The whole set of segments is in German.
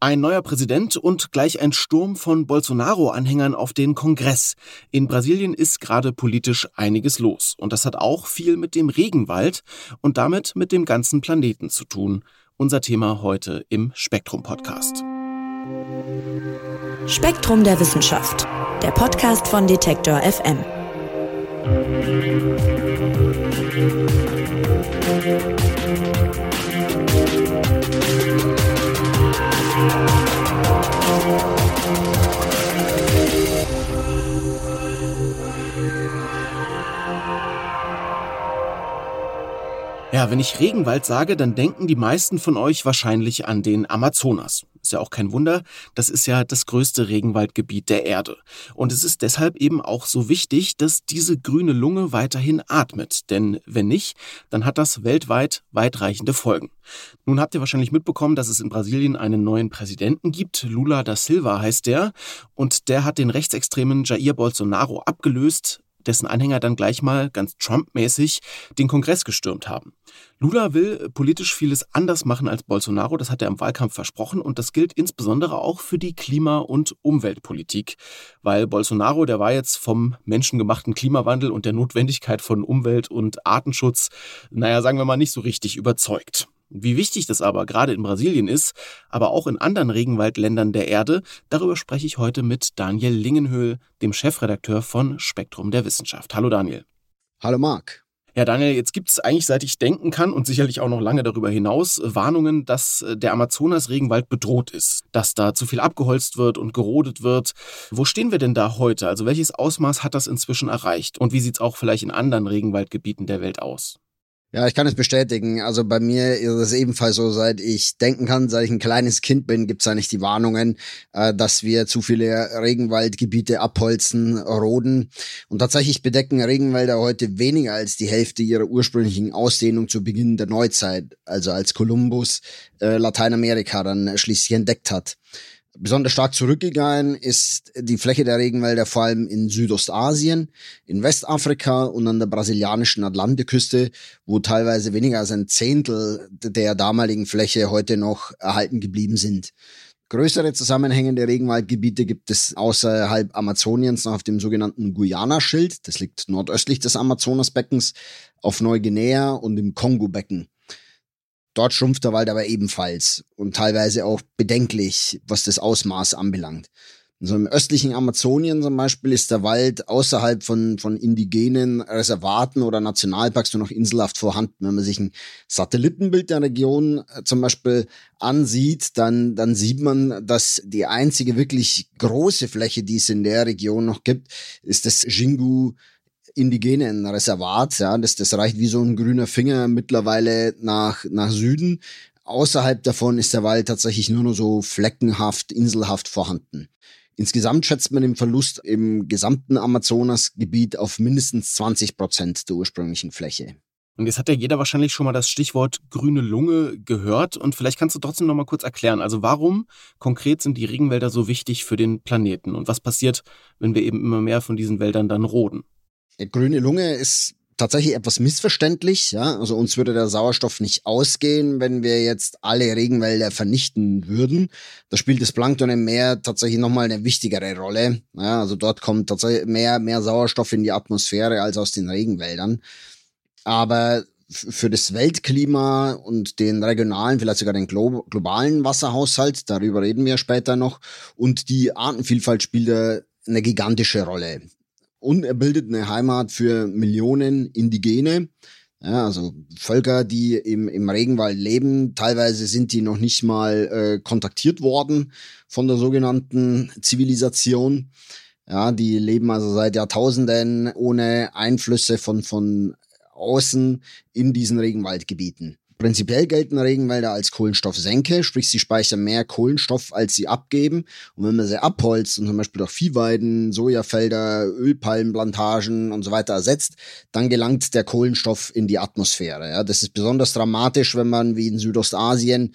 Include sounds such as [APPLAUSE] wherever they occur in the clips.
Ein neuer Präsident und gleich ein Sturm von Bolsonaro-Anhängern auf den Kongress. In Brasilien ist gerade politisch einiges los. Und das hat auch viel mit dem Regenwald und damit mit dem ganzen Planeten zu tun. Unser Thema heute im Spektrum-Podcast. Spektrum der Wissenschaft, der Podcast von Detektor FM. Ja, wenn ich Regenwald sage, dann denken die meisten von euch wahrscheinlich an den Amazonas. Ist ja auch kein Wunder, das ist ja das größte Regenwaldgebiet der Erde. Und es ist deshalb eben auch so wichtig, dass diese grüne Lunge weiterhin atmet. Denn wenn nicht, dann hat das weltweit weitreichende Folgen. Nun habt ihr wahrscheinlich mitbekommen, dass es in Brasilien einen neuen Präsidenten gibt. Lula da Silva heißt der. Und der hat den rechtsextremen Jair Bolsonaro abgelöst dessen Anhänger dann gleich mal ganz Trump-mäßig den Kongress gestürmt haben. Lula will politisch vieles anders machen als Bolsonaro, das hat er im Wahlkampf versprochen und das gilt insbesondere auch für die Klima- und Umweltpolitik, weil Bolsonaro, der war jetzt vom menschengemachten Klimawandel und der Notwendigkeit von Umwelt- und Artenschutz, naja, sagen wir mal nicht so richtig überzeugt. Wie wichtig das aber gerade in Brasilien ist, aber auch in anderen Regenwaldländern der Erde, darüber spreche ich heute mit Daniel Lingenhöhl, dem Chefredakteur von Spektrum der Wissenschaft. Hallo Daniel. Hallo Marc. Ja, Daniel, jetzt gibt es eigentlich, seit ich denken kann und sicherlich auch noch lange darüber hinaus, Warnungen, dass äh, der Amazonas-Regenwald bedroht ist, dass da zu viel abgeholzt wird und gerodet wird. Wo stehen wir denn da heute? Also welches Ausmaß hat das inzwischen erreicht? Und wie sieht es auch vielleicht in anderen Regenwaldgebieten der Welt aus? Ja, ich kann es bestätigen. Also bei mir ist es ebenfalls so, seit ich denken kann, seit ich ein kleines Kind bin, gibt es eigentlich die Warnungen, äh, dass wir zu viele Regenwaldgebiete abholzen, roden. Und tatsächlich bedecken Regenwälder heute weniger als die Hälfte ihrer ursprünglichen Ausdehnung zu Beginn der Neuzeit, also als Kolumbus äh, Lateinamerika dann schließlich entdeckt hat. Besonders stark zurückgegangen ist die Fläche der Regenwälder vor allem in Südostasien, in Westafrika und an der brasilianischen Atlantikküste, wo teilweise weniger als ein Zehntel der damaligen Fläche heute noch erhalten geblieben sind. Größere zusammenhängende Regenwaldgebiete gibt es außerhalb Amazoniens noch auf dem sogenannten Guyana-Schild. Das liegt nordöstlich des Amazonasbeckens, auf Neuguinea und im Kongo-Becken. Dort schrumpft der Wald aber ebenfalls und teilweise auch bedenklich, was das Ausmaß anbelangt. So im östlichen Amazonien zum Beispiel ist der Wald außerhalb von, von indigenen Reservaten oder Nationalparks nur noch inselhaft vorhanden. Wenn man sich ein Satellitenbild der Region äh, zum Beispiel ansieht, dann, dann sieht man, dass die einzige wirklich große Fläche, die es in der Region noch gibt, ist das Jingu indigenen Reservat. Ja, das, das reicht wie so ein grüner Finger mittlerweile nach, nach Süden. Außerhalb davon ist der Wald tatsächlich nur noch so fleckenhaft, inselhaft vorhanden. Insgesamt schätzt man den Verlust im gesamten Amazonasgebiet auf mindestens 20 Prozent der ursprünglichen Fläche. Und jetzt hat ja jeder wahrscheinlich schon mal das Stichwort grüne Lunge gehört. Und vielleicht kannst du trotzdem noch mal kurz erklären, also warum konkret sind die Regenwälder so wichtig für den Planeten? Und was passiert, wenn wir eben immer mehr von diesen Wäldern dann roden? Grüne Lunge ist tatsächlich etwas missverständlich. Ja? Also uns würde der Sauerstoff nicht ausgehen, wenn wir jetzt alle Regenwälder vernichten würden. Da spielt das Plankton im Meer tatsächlich nochmal eine wichtigere Rolle. Ja? Also dort kommt tatsächlich mehr, mehr Sauerstoff in die Atmosphäre als aus den Regenwäldern. Aber für das Weltklima und den regionalen, vielleicht sogar den glo globalen Wasserhaushalt, darüber reden wir später noch, und die Artenvielfalt spielt eine gigantische Rolle und er bildet eine Heimat für Millionen Indigene. Ja, also Völker, die im, im Regenwald leben, teilweise sind die noch nicht mal äh, kontaktiert worden von der sogenannten Zivilisation. Ja, die leben also seit Jahrtausenden ohne Einflüsse von, von außen in diesen Regenwaldgebieten. Prinzipiell gelten Regenwälder als Kohlenstoffsenke, sprich sie speichern mehr Kohlenstoff, als sie abgeben. Und wenn man sie abholzt und zum Beispiel durch Viehweiden, Sojafelder, Ölpalmenplantagen und so weiter ersetzt, dann gelangt der Kohlenstoff in die Atmosphäre. Ja, das ist besonders dramatisch, wenn man wie in Südostasien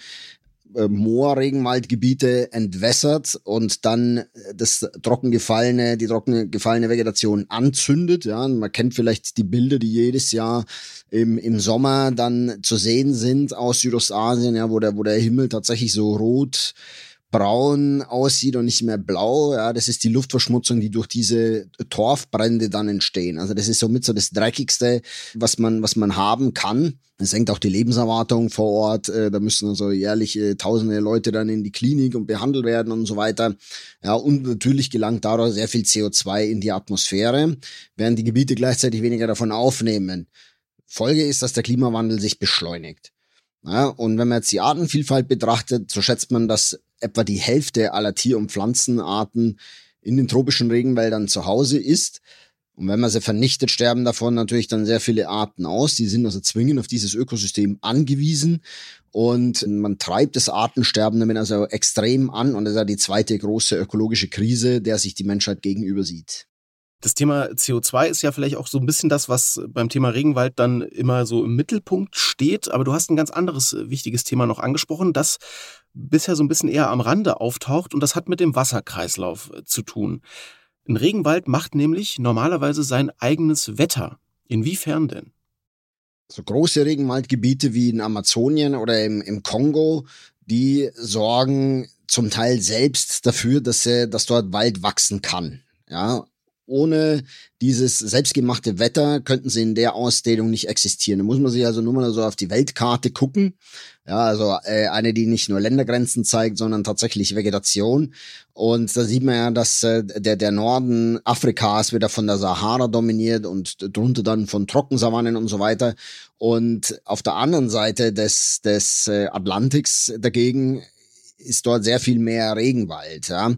äh, Moorregenwaldgebiete entwässert und dann äh, das trocken gefallene, die trocken gefallene Vegetation anzündet. Ja, man kennt vielleicht die Bilder, die jedes Jahr im, im Sommer dann zu sehen sind aus Südostasien, ja, wo der, wo der Himmel tatsächlich so rot braun aussieht und nicht mehr blau. Ja, das ist die Luftverschmutzung, die durch diese Torfbrände dann entstehen. Also das ist somit so das Dreckigste, was man, was man haben kann. Es senkt auch die Lebenserwartung vor Ort. Äh, da müssen also jährlich äh, tausende Leute dann in die Klinik und behandelt werden und so weiter. Ja, und natürlich gelangt daraus sehr viel CO2 in die Atmosphäre, während die Gebiete gleichzeitig weniger davon aufnehmen. Folge ist, dass der Klimawandel sich beschleunigt. Ja, und wenn man jetzt die Artenvielfalt betrachtet, so schätzt man, dass etwa die Hälfte aller Tier- und Pflanzenarten in den tropischen Regenwäldern zu Hause ist. Und wenn man sie vernichtet, sterben davon natürlich dann sehr viele Arten aus. Die sind also zwingend auf dieses Ökosystem angewiesen. Und man treibt das Artensterben damit also extrem an. Und das ist ja die zweite große ökologische Krise, der sich die Menschheit gegenüber sieht. Das Thema CO2 ist ja vielleicht auch so ein bisschen das, was beim Thema Regenwald dann immer so im Mittelpunkt steht. Aber du hast ein ganz anderes äh, wichtiges Thema noch angesprochen, das bisher so ein bisschen eher am Rande auftaucht und das hat mit dem Wasserkreislauf äh, zu tun. Ein Regenwald macht nämlich normalerweise sein eigenes Wetter. Inwiefern denn? So große Regenwaldgebiete wie in Amazonien oder im, im Kongo, die sorgen zum Teil selbst dafür, dass, äh, dass dort Wald wachsen kann. Ja, ohne dieses selbstgemachte Wetter könnten sie in der Ausdehnung nicht existieren. Da muss man sich also nur mal so auf die Weltkarte gucken. Ja, also äh, eine, die nicht nur Ländergrenzen zeigt, sondern tatsächlich Vegetation. Und da sieht man ja, dass äh, der, der Norden Afrikas wieder von der Sahara dominiert und drunter dann von Trockensavannen und so weiter. Und auf der anderen Seite des, des äh, Atlantiks dagegen ist dort sehr viel mehr Regenwald. Ja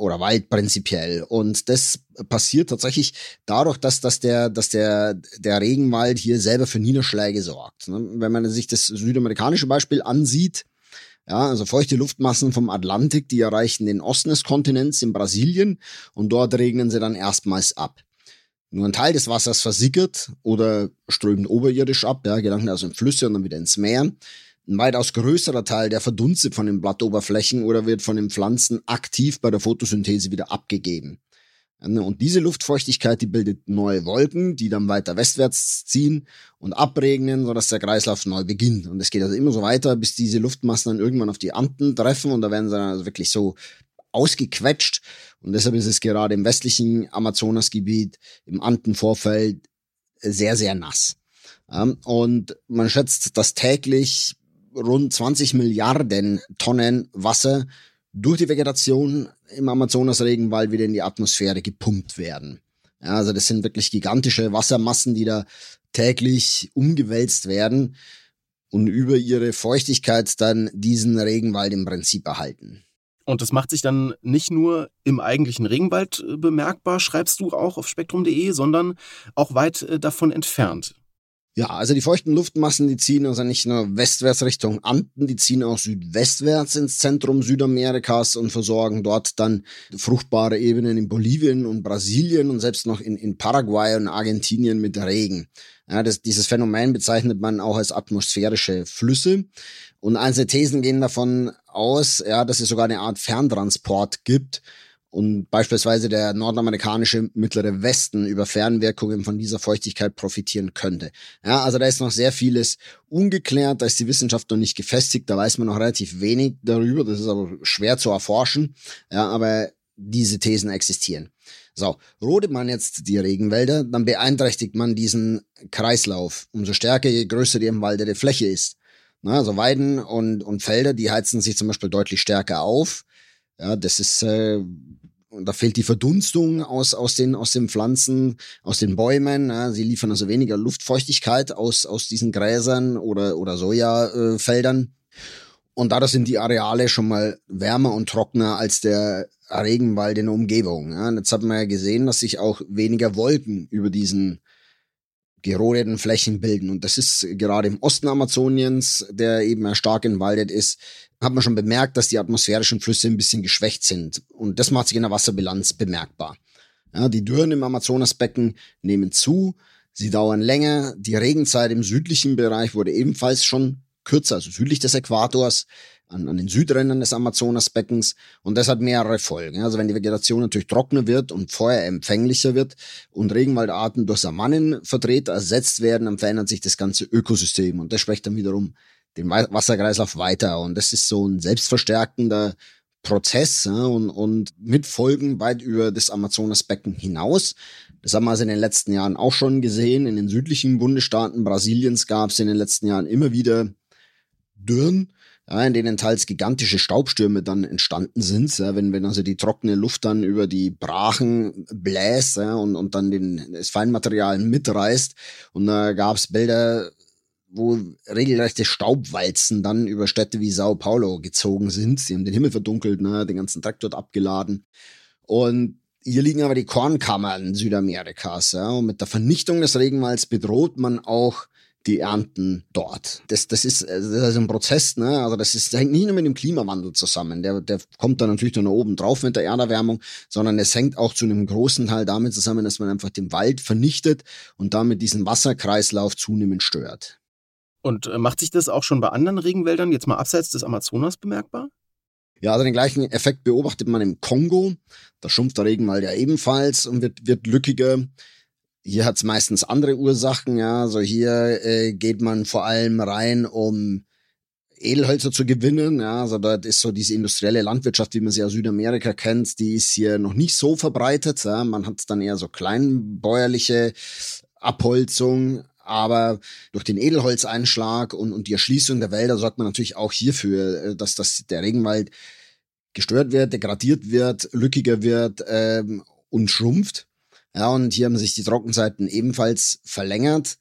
oder Wald prinzipiell. Und das passiert tatsächlich dadurch, dass, dass, der, dass der, der Regenwald hier selber für Niederschläge sorgt. Ne? Wenn man sich das südamerikanische Beispiel ansieht, ja, also feuchte Luftmassen vom Atlantik, die erreichen den Osten des Kontinents in Brasilien und dort regnen sie dann erstmals ab. Nur ein Teil des Wassers versickert oder strömt oberirdisch ab, ja, gelangt also in Flüsse und dann wieder ins Meer. Ein weitaus größerer Teil, der verdunstet von den Blattoberflächen oder wird von den Pflanzen aktiv bei der Photosynthese wieder abgegeben. Ne, und diese Luftfeuchtigkeit, die bildet neue Wolken, die dann weiter westwärts ziehen und abregnen, sodass der Kreislauf neu beginnt. Und es geht also immer so weiter, bis diese Luftmassen dann irgendwann auf die Anden treffen und da werden sie dann also wirklich so ausgequetscht. Und deshalb ist es gerade im westlichen Amazonasgebiet, im Andenvorfeld sehr, sehr nass. Und man schätzt, dass täglich rund 20 Milliarden Tonnen Wasser durch die Vegetation im Amazonas-Regenwald wieder in die Atmosphäre gepumpt werden. Ja, also das sind wirklich gigantische Wassermassen, die da täglich umgewälzt werden und über ihre Feuchtigkeit dann diesen Regenwald im Prinzip erhalten. Und das macht sich dann nicht nur im eigentlichen Regenwald äh, bemerkbar, schreibst du auch auf spektrum.de, sondern auch weit äh, davon entfernt. Ja, also die feuchten Luftmassen, die ziehen also nicht nur westwärts Richtung Anden, die ziehen auch südwestwärts ins Zentrum Südamerikas und versorgen dort dann fruchtbare Ebenen in Bolivien und Brasilien und selbst noch in, in Paraguay und Argentinien mit Regen. Ja, das, dieses Phänomen bezeichnet man auch als atmosphärische Flüsse. Und einzelne Thesen gehen davon aus, ja, dass es sogar eine Art Ferntransport gibt und beispielsweise der nordamerikanische mittlere Westen über Fernwirkungen von dieser Feuchtigkeit profitieren könnte. Ja, also da ist noch sehr vieles ungeklärt, da ist die Wissenschaft noch nicht gefestigt, da weiß man noch relativ wenig darüber, das ist aber schwer zu erforschen, ja, aber diese Thesen existieren. So, rodet man jetzt die Regenwälder, dann beeinträchtigt man diesen Kreislauf. Umso stärker, je größer die emwaldete Fläche ist. Na, also Weiden und, und Felder, die heizen sich zum Beispiel deutlich stärker auf. Ja, das ist äh, und da fehlt die Verdunstung aus, aus, den, aus den Pflanzen, aus den Bäumen. Ja, sie liefern also weniger Luftfeuchtigkeit aus, aus diesen Gräsern oder, oder Sojafeldern. Und dadurch sind die Areale schon mal wärmer und trockener als der Regenwald in der Umgebung. Ja, und jetzt hat man ja gesehen, dass sich auch weniger Wolken über diesen gerodeten Flächen bilden. Und das ist gerade im Osten Amazoniens, der eben stark entwaldet ist, hat man schon bemerkt, dass die atmosphärischen Flüsse ein bisschen geschwächt sind. Und das macht sich in der Wasserbilanz bemerkbar. Ja, die Dürren im Amazonasbecken nehmen zu, sie dauern länger. Die Regenzeit im südlichen Bereich wurde ebenfalls schon kürzer, also südlich des Äquators, an, an den Südrändern des Amazonasbeckens. Und das hat mehrere Folgen. Also wenn die Vegetation natürlich trockener wird und feuerempfänglicher wird und Regenwaldarten durch Savannen verdreht ersetzt werden, dann verändert sich das ganze Ökosystem. Und das spricht dann wiederum den Wasserkreislauf weiter. Und das ist so ein selbstverstärkender Prozess ja, und, und mit Folgen weit über das Amazonasbecken hinaus. Das haben wir also in den letzten Jahren auch schon gesehen. In den südlichen Bundesstaaten Brasiliens gab es in den letzten Jahren immer wieder Dürren, ja, in denen teils gigantische Staubstürme dann entstanden sind, ja, wenn, wenn also die trockene Luft dann über die Brachen bläst ja, und, und dann den, das Feinmaterial mitreißt. Und da gab es Bilder, wo regelrechte Staubwalzen dann über Städte wie Sao Paulo gezogen sind. Sie haben den Himmel verdunkelt, ne, den ganzen Dreck dort abgeladen. Und hier liegen aber die Kornkammern Südamerikas. Ja, und mit der Vernichtung des Regenwalds bedroht man auch die Ernten dort. Das, das, ist, das ist ein Prozess, ne? Also das, ist, das hängt nicht nur mit dem Klimawandel zusammen. Der, der kommt dann natürlich dann oben drauf mit der Erderwärmung, sondern es hängt auch zu einem großen Teil damit zusammen, dass man einfach den Wald vernichtet und damit diesen Wasserkreislauf zunehmend stört. Und äh, macht sich das auch schon bei anderen Regenwäldern, jetzt mal abseits des Amazonas, bemerkbar? Ja, also den gleichen Effekt beobachtet man im Kongo. Da schrumpft der Regenwald ja ebenfalls und wird, wird lückiger. Hier hat's meistens andere Ursachen, ja. Also hier äh, geht man vor allem rein, um Edelhölzer zu gewinnen. Ja, also dort ist so diese industrielle Landwirtschaft, wie man sie aus Südamerika kennt, die ist hier noch nicht so verbreitet. Ja. Man hat dann eher so kleinbäuerliche Abholzung, aber durch den Edelholzeinschlag und, und die Erschließung der Wälder sorgt man natürlich auch hierfür, äh, dass, dass der Regenwald gestört wird, degradiert wird, lückiger wird ähm, und schrumpft. Ja, und hier haben sich die Trockenzeiten ebenfalls verlängert.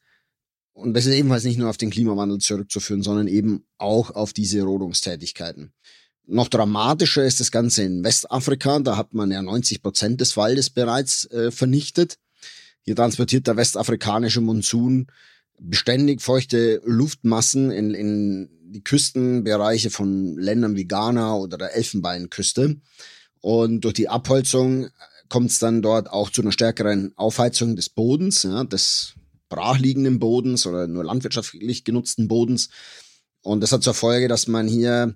Und das ist ebenfalls nicht nur auf den Klimawandel zurückzuführen, sondern eben auch auf diese Rodungstätigkeiten. Noch dramatischer ist das Ganze in Westafrika. Da hat man ja 90 Prozent des Waldes bereits äh, vernichtet. Hier transportiert der westafrikanische Monsun beständig feuchte Luftmassen in, in die Küstenbereiche von Ländern wie Ghana oder der Elfenbeinküste. Und durch die Abholzung kommt es dann dort auch zu einer stärkeren Aufheizung des Bodens, ja, des brachliegenden Bodens oder nur landwirtschaftlich genutzten Bodens. Und das hat zur Folge, dass man hier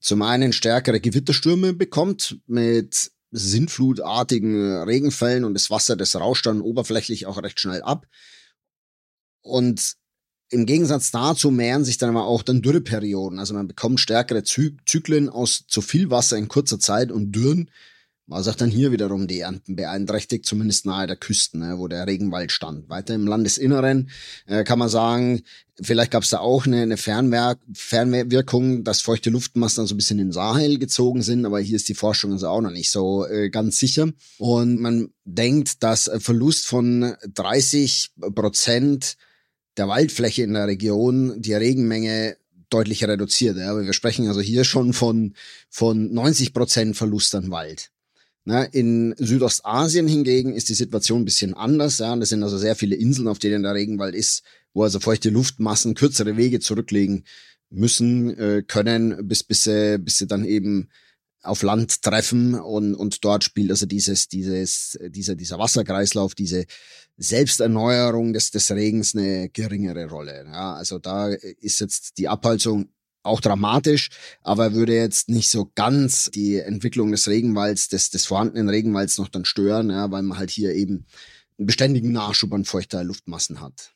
zum einen stärkere Gewitterstürme bekommt mit sinnflutartigen Regenfällen und das Wasser, das rauscht dann oberflächlich auch recht schnell ab. Und im Gegensatz dazu mehren sich dann aber auch dann Dürreperioden. Also man bekommt stärkere Zyklen aus zu viel Wasser in kurzer Zeit und Dürren, was auch dann hier wiederum die Ernten beeinträchtigt, zumindest nahe der Küsten, ne, wo der Regenwald stand. Weiter im Landesinneren äh, kann man sagen, vielleicht gab es da auch eine, eine Fernwer Fernwirkung, dass feuchte Luftmassen so ein bisschen in Sahel gezogen sind, aber hier ist die Forschung also auch noch nicht so äh, ganz sicher. Und man denkt, dass Verlust von 30 Prozent der Waldfläche in der Region die Regenmenge deutlich reduziert. Aber wir sprechen also hier schon von, von 90 Prozent Verlust an Wald. Na, in Südostasien hingegen ist die Situation ein bisschen anders. Ja. Das sind also sehr viele Inseln, auf denen der Regenwald ist, wo also feuchte Luftmassen kürzere Wege zurücklegen müssen, äh, können, bis, bis, sie, bis sie dann eben auf Land treffen und, und dort spielt also dieses, dieses, dieser, dieser Wasserkreislauf, diese Selbsterneuerung des, des Regens eine geringere Rolle. Ja, also da ist jetzt die Abholzung auch dramatisch, aber würde jetzt nicht so ganz die Entwicklung des Regenwalds, des, des vorhandenen Regenwalds noch dann stören, ja, weil man halt hier eben einen beständigen Nachschub an feuchter Luftmassen hat.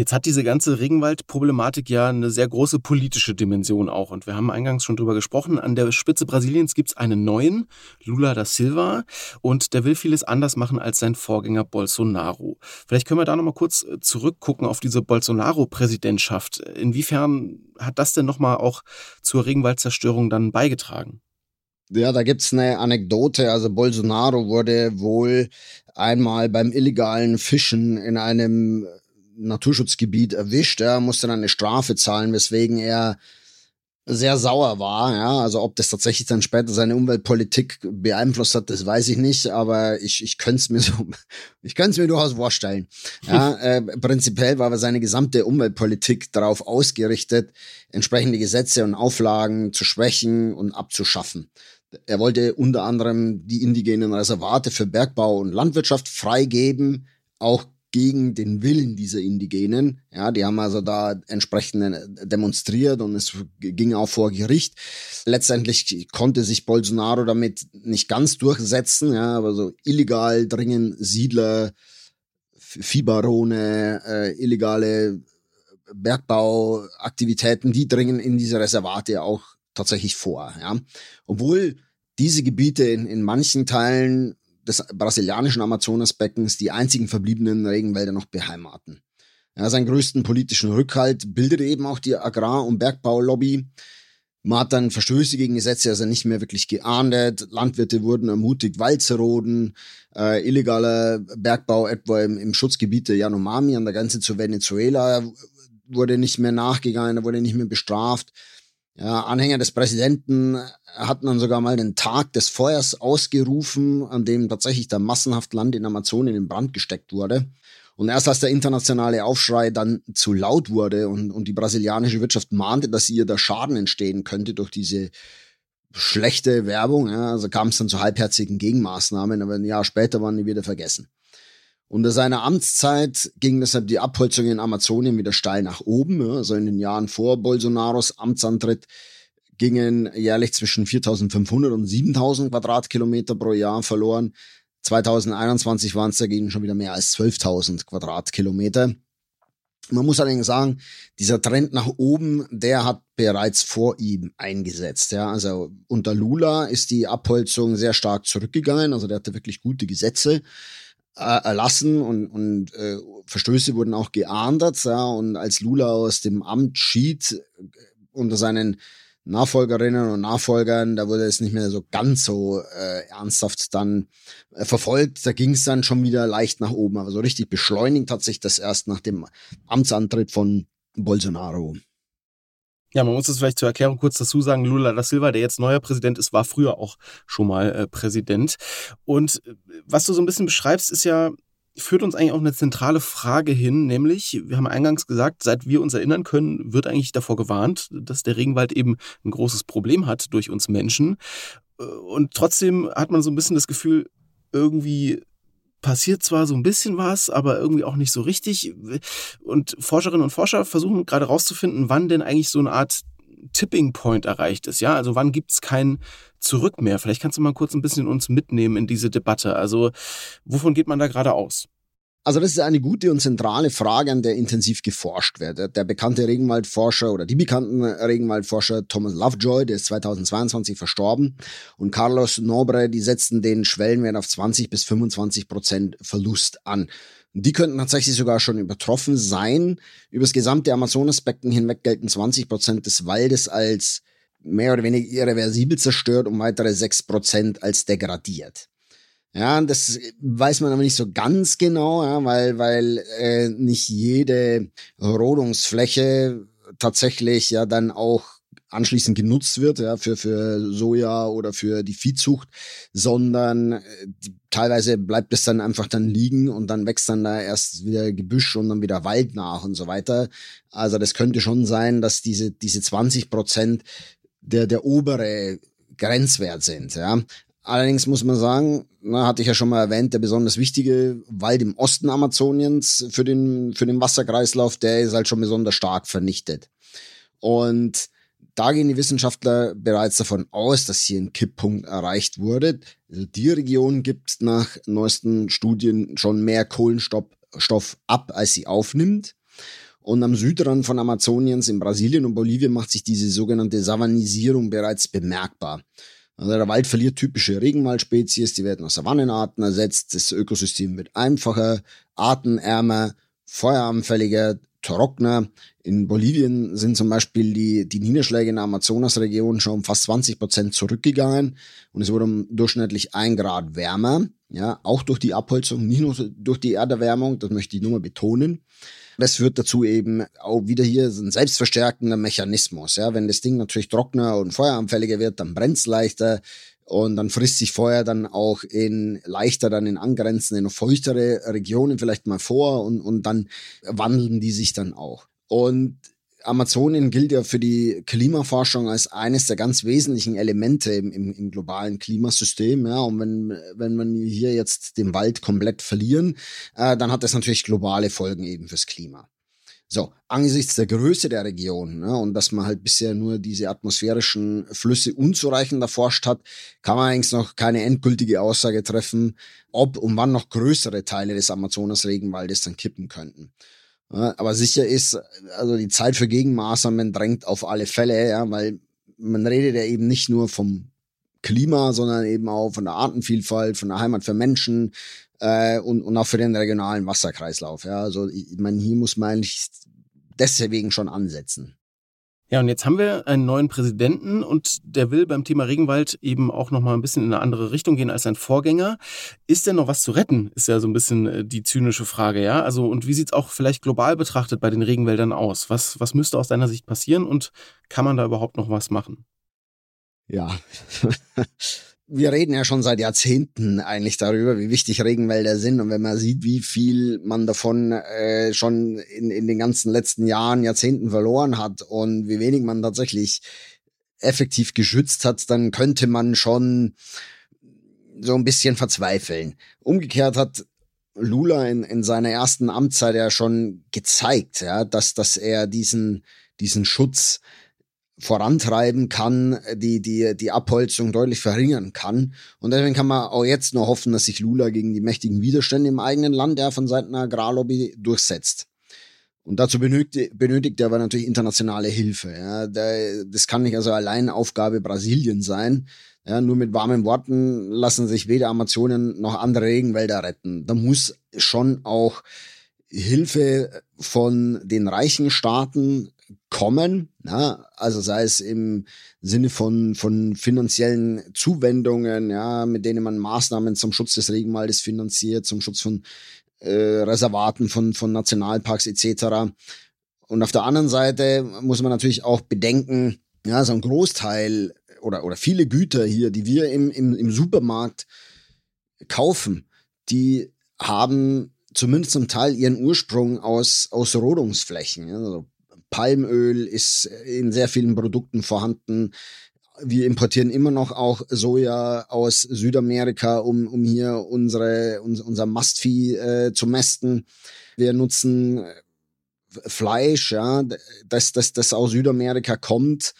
Jetzt hat diese ganze Regenwaldproblematik ja eine sehr große politische Dimension auch. Und wir haben eingangs schon drüber gesprochen. An der Spitze Brasiliens gibt es einen neuen, Lula da Silva. Und der will vieles anders machen als sein Vorgänger Bolsonaro. Vielleicht können wir da nochmal kurz äh, zurückgucken auf diese Bolsonaro-Präsidentschaft. Inwiefern hat das denn nochmal auch zur Regenwaldzerstörung dann beigetragen? Ja, da gibt's eine Anekdote. Also Bolsonaro wurde wohl einmal beim illegalen Fischen in einem Naturschutzgebiet erwischt. Er musste dann eine Strafe zahlen, weswegen er sehr sauer war. Ja, also ob das tatsächlich dann später seine Umweltpolitik beeinflusst hat, das weiß ich nicht, aber ich, ich könnte es mir so, [LAUGHS] ich könnte es mir durchaus vorstellen. Ja, [LAUGHS] äh, prinzipiell war aber seine gesamte Umweltpolitik darauf ausgerichtet, entsprechende Gesetze und Auflagen zu schwächen und abzuschaffen. Er wollte unter anderem die indigenen Reservate für Bergbau und Landwirtschaft freigeben, auch gegen den Willen dieser Indigenen. Ja, die haben also da entsprechend äh, demonstriert und es ging auch vor Gericht. Letztendlich konnte sich Bolsonaro damit nicht ganz durchsetzen, ja, aber so illegal dringen Siedler, Viehbarone, äh, illegale Bergbauaktivitäten, die dringen in diese Reservate auch tatsächlich vor. Ja? Obwohl diese Gebiete in, in manchen Teilen des brasilianischen Amazonasbeckens die einzigen verbliebenen Regenwälder noch beheimaten. Ja, seinen größten politischen Rückhalt bildet eben auch die Agrar- und Bergbaulobby. Man hat dann Verstöße gegen Gesetze also nicht mehr wirklich geahndet. Landwirte wurden ermutigt, Wald zu roden. Äh, illegaler Bergbau etwa im, im Schutzgebiet der Yanomami an der Grenze zu Venezuela wurde nicht mehr nachgegangen, wurde nicht mehr bestraft. Ja, Anhänger des Präsidenten hatten dann sogar mal den Tag des Feuers ausgerufen, an dem tatsächlich da massenhaft Land in Amazonien in Brand gesteckt wurde. Und erst als der internationale Aufschrei dann zu laut wurde und, und die brasilianische Wirtschaft mahnte, dass ihr da Schaden entstehen könnte durch diese schlechte Werbung, ja, also kam es dann zu halbherzigen Gegenmaßnahmen, aber ein Jahr später waren die wieder vergessen. Unter seiner Amtszeit ging deshalb die Abholzung in Amazonien wieder steil nach oben. Also in den Jahren vor Bolsonaros Amtsantritt gingen jährlich zwischen 4.500 und 7.000 Quadratkilometer pro Jahr verloren. 2021 waren es dagegen schon wieder mehr als 12.000 Quadratkilometer. Man muss allerdings sagen, dieser Trend nach oben, der hat bereits vor ihm eingesetzt. Ja, also unter Lula ist die Abholzung sehr stark zurückgegangen. Also der hatte wirklich gute Gesetze äh, erlassen und, und äh, Verstöße wurden auch geahndet. Ja, und als Lula aus dem Amt schied äh, unter seinen Nachfolgerinnen und Nachfolgern, da wurde es nicht mehr so ganz so äh, ernsthaft dann äh, verfolgt. Da ging es dann schon wieder leicht nach oben. Aber so richtig beschleunigt hat sich das erst nach dem Amtsantritt von Bolsonaro. Ja, man muss es vielleicht zur Erklärung kurz dazu sagen, Lula da Silva, der jetzt neuer Präsident ist, war früher auch schon mal äh, Präsident. Und äh, was du so ein bisschen beschreibst, ist ja führt uns eigentlich auch eine zentrale Frage hin, nämlich, wir haben eingangs gesagt, seit wir uns erinnern können, wird eigentlich davor gewarnt, dass der Regenwald eben ein großes Problem hat durch uns Menschen. Und trotzdem hat man so ein bisschen das Gefühl, irgendwie passiert zwar so ein bisschen was, aber irgendwie auch nicht so richtig. Und Forscherinnen und Forscher versuchen gerade rauszufinden, wann denn eigentlich so eine Art Tipping Point erreicht ist. Ja, also wann gibt es kein Zurück mehr? Vielleicht kannst du mal kurz ein bisschen uns mitnehmen in diese Debatte. Also wovon geht man da gerade aus? Also das ist eine gute und zentrale Frage, an der intensiv geforscht wird. Der bekannte Regenwaldforscher oder die bekannten Regenwaldforscher Thomas Lovejoy, der ist 2022 verstorben, und Carlos Nobre, die setzten den Schwellenwert auf 20 bis 25 Prozent Verlust an. Die könnten tatsächlich sogar schon übertroffen sein. Über das gesamte Amazonasbecken hinweg gelten 20 Prozent des Waldes als mehr oder weniger irreversibel zerstört und weitere 6 Prozent als degradiert. Ja, das weiß man aber nicht so ganz genau, ja, weil, weil äh, nicht jede Rodungsfläche tatsächlich ja dann auch anschließend genutzt wird, ja, für, für Soja oder für die Viehzucht, sondern äh, die, teilweise bleibt es dann einfach dann liegen und dann wächst dann da erst wieder Gebüsch und dann wieder Wald nach und so weiter. Also das könnte schon sein, dass diese, diese 20 Prozent der, der obere Grenzwert sind, ja. Allerdings muss man sagen, na, hatte ich ja schon mal erwähnt, der besonders wichtige Wald im Osten Amazoniens für den, für den Wasserkreislauf, der ist halt schon besonders stark vernichtet. Und da gehen die Wissenschaftler bereits davon aus, dass hier ein Kipppunkt erreicht wurde. Also die Region gibt nach neuesten Studien schon mehr Kohlenstoff ab, als sie aufnimmt. Und am Südrand von Amazoniens in Brasilien und Bolivien macht sich diese sogenannte Savanisierung bereits bemerkbar. Also der Wald verliert typische Regenwaldspezies, die werden aus Savannenarten ersetzt, das Ökosystem wird einfacher, artenärmer, feueranfälliger, trockener. In Bolivien sind zum Beispiel die, die Niederschläge in der Amazonasregion schon um fast 20 Prozent zurückgegangen und es wurde um durchschnittlich ein Grad wärmer. Ja, auch durch die Abholzung, nicht nur durch die Erderwärmung, das möchte ich nur mal betonen. Das führt dazu eben auch wieder hier ein selbstverstärkender Mechanismus. Ja, wenn das Ding natürlich trockener und feueranfälliger wird, dann brennt es leichter und dann frisst sich Feuer dann auch in leichter dann in angrenzende, noch feuchtere Regionen vielleicht mal vor und, und dann wandeln die sich dann auch. Und Amazonien gilt ja für die Klimaforschung als eines der ganz wesentlichen Elemente im, im, im, globalen Klimasystem. Ja, und wenn, wenn man hier jetzt den Wald komplett verlieren, äh, dann hat das natürlich globale Folgen eben fürs Klima. So, angesichts der Größe der Region ne, und dass man halt bisher nur diese atmosphärischen Flüsse unzureichend erforscht hat, kann man eigentlich noch keine endgültige Aussage treffen, ob und wann noch größere Teile des Amazonas-Regenwaldes dann kippen könnten. Aber sicher ist, also die Zeit für Gegenmaßnahmen drängt auf alle Fälle, ja, weil man redet ja eben nicht nur vom Klima, sondern eben auch von der Artenvielfalt, von der Heimat für Menschen äh, und, und auch für den regionalen Wasserkreislauf. Ja, also ich meine, hier muss man eigentlich deswegen schon ansetzen. Ja, und jetzt haben wir einen neuen Präsidenten und der will beim Thema Regenwald eben auch noch mal ein bisschen in eine andere Richtung gehen als sein Vorgänger. Ist denn noch was zu retten? Ist ja so ein bisschen äh, die zynische Frage, ja? Also und wie sieht's auch vielleicht global betrachtet bei den Regenwäldern aus? Was was müsste aus deiner Sicht passieren und kann man da überhaupt noch was machen? Ja. Wir reden ja schon seit Jahrzehnten eigentlich darüber, wie wichtig Regenwälder sind. Und wenn man sieht, wie viel man davon äh, schon in, in den ganzen letzten Jahren, Jahrzehnten verloren hat und wie wenig man tatsächlich effektiv geschützt hat, dann könnte man schon so ein bisschen verzweifeln. Umgekehrt hat Lula in, in seiner ersten Amtszeit ja schon gezeigt, ja, dass, dass er diesen, diesen Schutz vorantreiben kann, die, die, die Abholzung deutlich verringern kann. Und deswegen kann man auch jetzt nur hoffen, dass sich Lula gegen die mächtigen Widerstände im eigenen Land ja von Seiten der Agrarlobby durchsetzt. Und dazu benötigt, benötigt er aber natürlich internationale Hilfe. Ja. Das kann nicht also allein Aufgabe Brasilien sein. Ja, nur mit warmen Worten lassen sich weder Amazonen noch andere Regenwälder retten. Da muss schon auch Hilfe von den reichen Staaten kommen, na, also sei es im Sinne von, von finanziellen Zuwendungen, ja, mit denen man Maßnahmen zum Schutz des Regenwaldes finanziert, zum Schutz von äh, Reservaten, von, von Nationalparks etc. Und auf der anderen Seite muss man natürlich auch bedenken, ja, so ein Großteil oder, oder viele Güter hier, die wir im, im, im Supermarkt kaufen, die haben zumindest zum Teil ihren Ursprung aus, aus Rodungsflächen. Also Palmöl ist in sehr vielen Produkten vorhanden. Wir importieren immer noch auch Soja aus Südamerika, um, um hier unsere, uns, unser Mastvieh äh, zu mästen. Wir nutzen Fleisch, ja, das, das, das aus Südamerika kommt,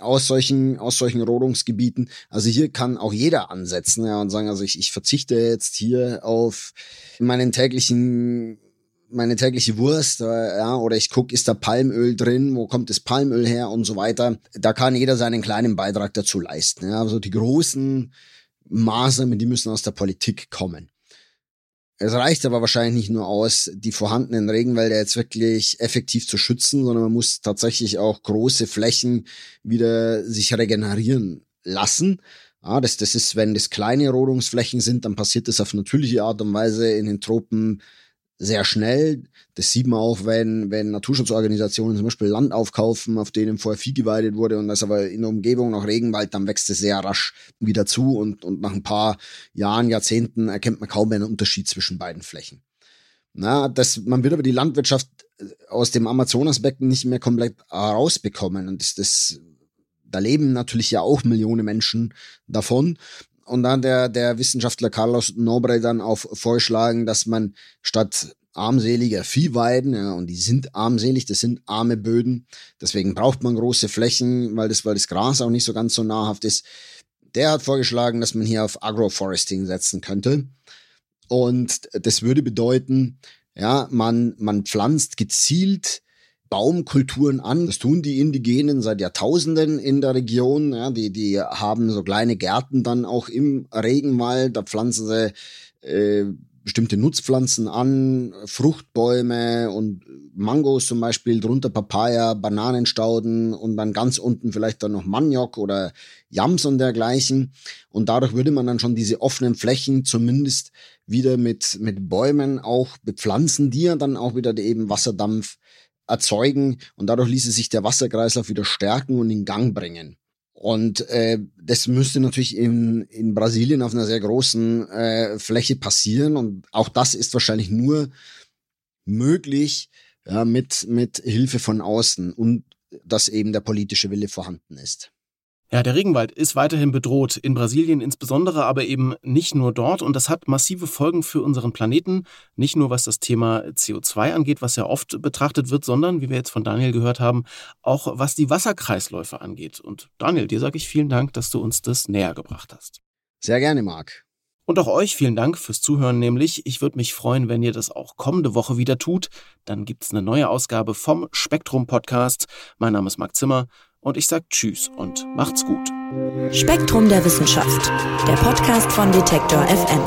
aus solchen, aus solchen Rodungsgebieten. Also hier kann auch jeder ansetzen, ja, und sagen, also ich, ich verzichte jetzt hier auf meinen täglichen meine tägliche Wurst, äh, ja, oder ich gucke, ist da Palmöl drin, wo kommt das Palmöl her und so weiter. Da kann jeder seinen kleinen Beitrag dazu leisten. Ja. Also die großen Maßnahmen, die müssen aus der Politik kommen. Es reicht aber wahrscheinlich nicht nur aus, die vorhandenen Regenwälder jetzt wirklich effektiv zu schützen, sondern man muss tatsächlich auch große Flächen wieder sich regenerieren lassen. Ja, das, das ist, wenn das kleine Rodungsflächen sind, dann passiert das auf natürliche Art und Weise in den Tropen sehr schnell. Das sieht man auch, wenn, wenn Naturschutzorganisationen zum Beispiel Land aufkaufen, auf denen vorher Vieh geweidet wurde und das aber in der Umgebung noch Regenwald, dann wächst es sehr rasch wieder zu und, und nach ein paar Jahren, Jahrzehnten erkennt man kaum mehr einen Unterschied zwischen beiden Flächen. Na, das, man wird aber die Landwirtschaft äh, aus dem Amazonasbecken nicht mehr komplett rausbekommen und das, das, da leben natürlich ja auch Millionen Menschen davon und dann der, der Wissenschaftler Carlos Nobre dann auf vorschlagen, dass man statt armseliger Viehweiden, ja, und die sind armselig, das sind arme Böden, deswegen braucht man große Flächen, weil das, weil das Gras auch nicht so ganz so nahrhaft ist. Der hat vorgeschlagen, dass man hier auf Agroforesting setzen könnte. Und das würde bedeuten, ja, man, man pflanzt gezielt Baumkulturen an. Das tun die Indigenen seit Jahrtausenden in der Region. Ja, die, die haben so kleine Gärten dann auch im Regenwald. Da pflanzen sie äh, bestimmte Nutzpflanzen an, Fruchtbäume und Mangos zum Beispiel, drunter Papaya, Bananenstauden und dann ganz unten vielleicht dann noch Maniok oder Yams und dergleichen. Und dadurch würde man dann schon diese offenen Flächen zumindest wieder mit, mit Bäumen auch bepflanzen, die ja dann auch wieder eben Wasserdampf erzeugen und dadurch ließe sich der Wasserkreislauf wieder stärken und in Gang bringen. Und äh, das müsste natürlich in, in Brasilien auf einer sehr großen äh, Fläche passieren. Und auch das ist wahrscheinlich nur möglich ja, mit, mit Hilfe von außen und dass eben der politische Wille vorhanden ist. Ja, der Regenwald ist weiterhin bedroht, in Brasilien insbesondere, aber eben nicht nur dort. Und das hat massive Folgen für unseren Planeten. Nicht nur was das Thema CO2 angeht, was ja oft betrachtet wird, sondern, wie wir jetzt von Daniel gehört haben, auch was die Wasserkreisläufe angeht. Und Daniel, dir sage ich vielen Dank, dass du uns das näher gebracht hast. Sehr gerne, Marc. Und auch euch vielen Dank fürs Zuhören, nämlich. Ich würde mich freuen, wenn ihr das auch kommende Woche wieder tut. Dann gibt es eine neue Ausgabe vom Spektrum Podcast. Mein Name ist Marc Zimmer und ich sage Tschüss und macht's gut. Spektrum der Wissenschaft, der Podcast von Detektor FM.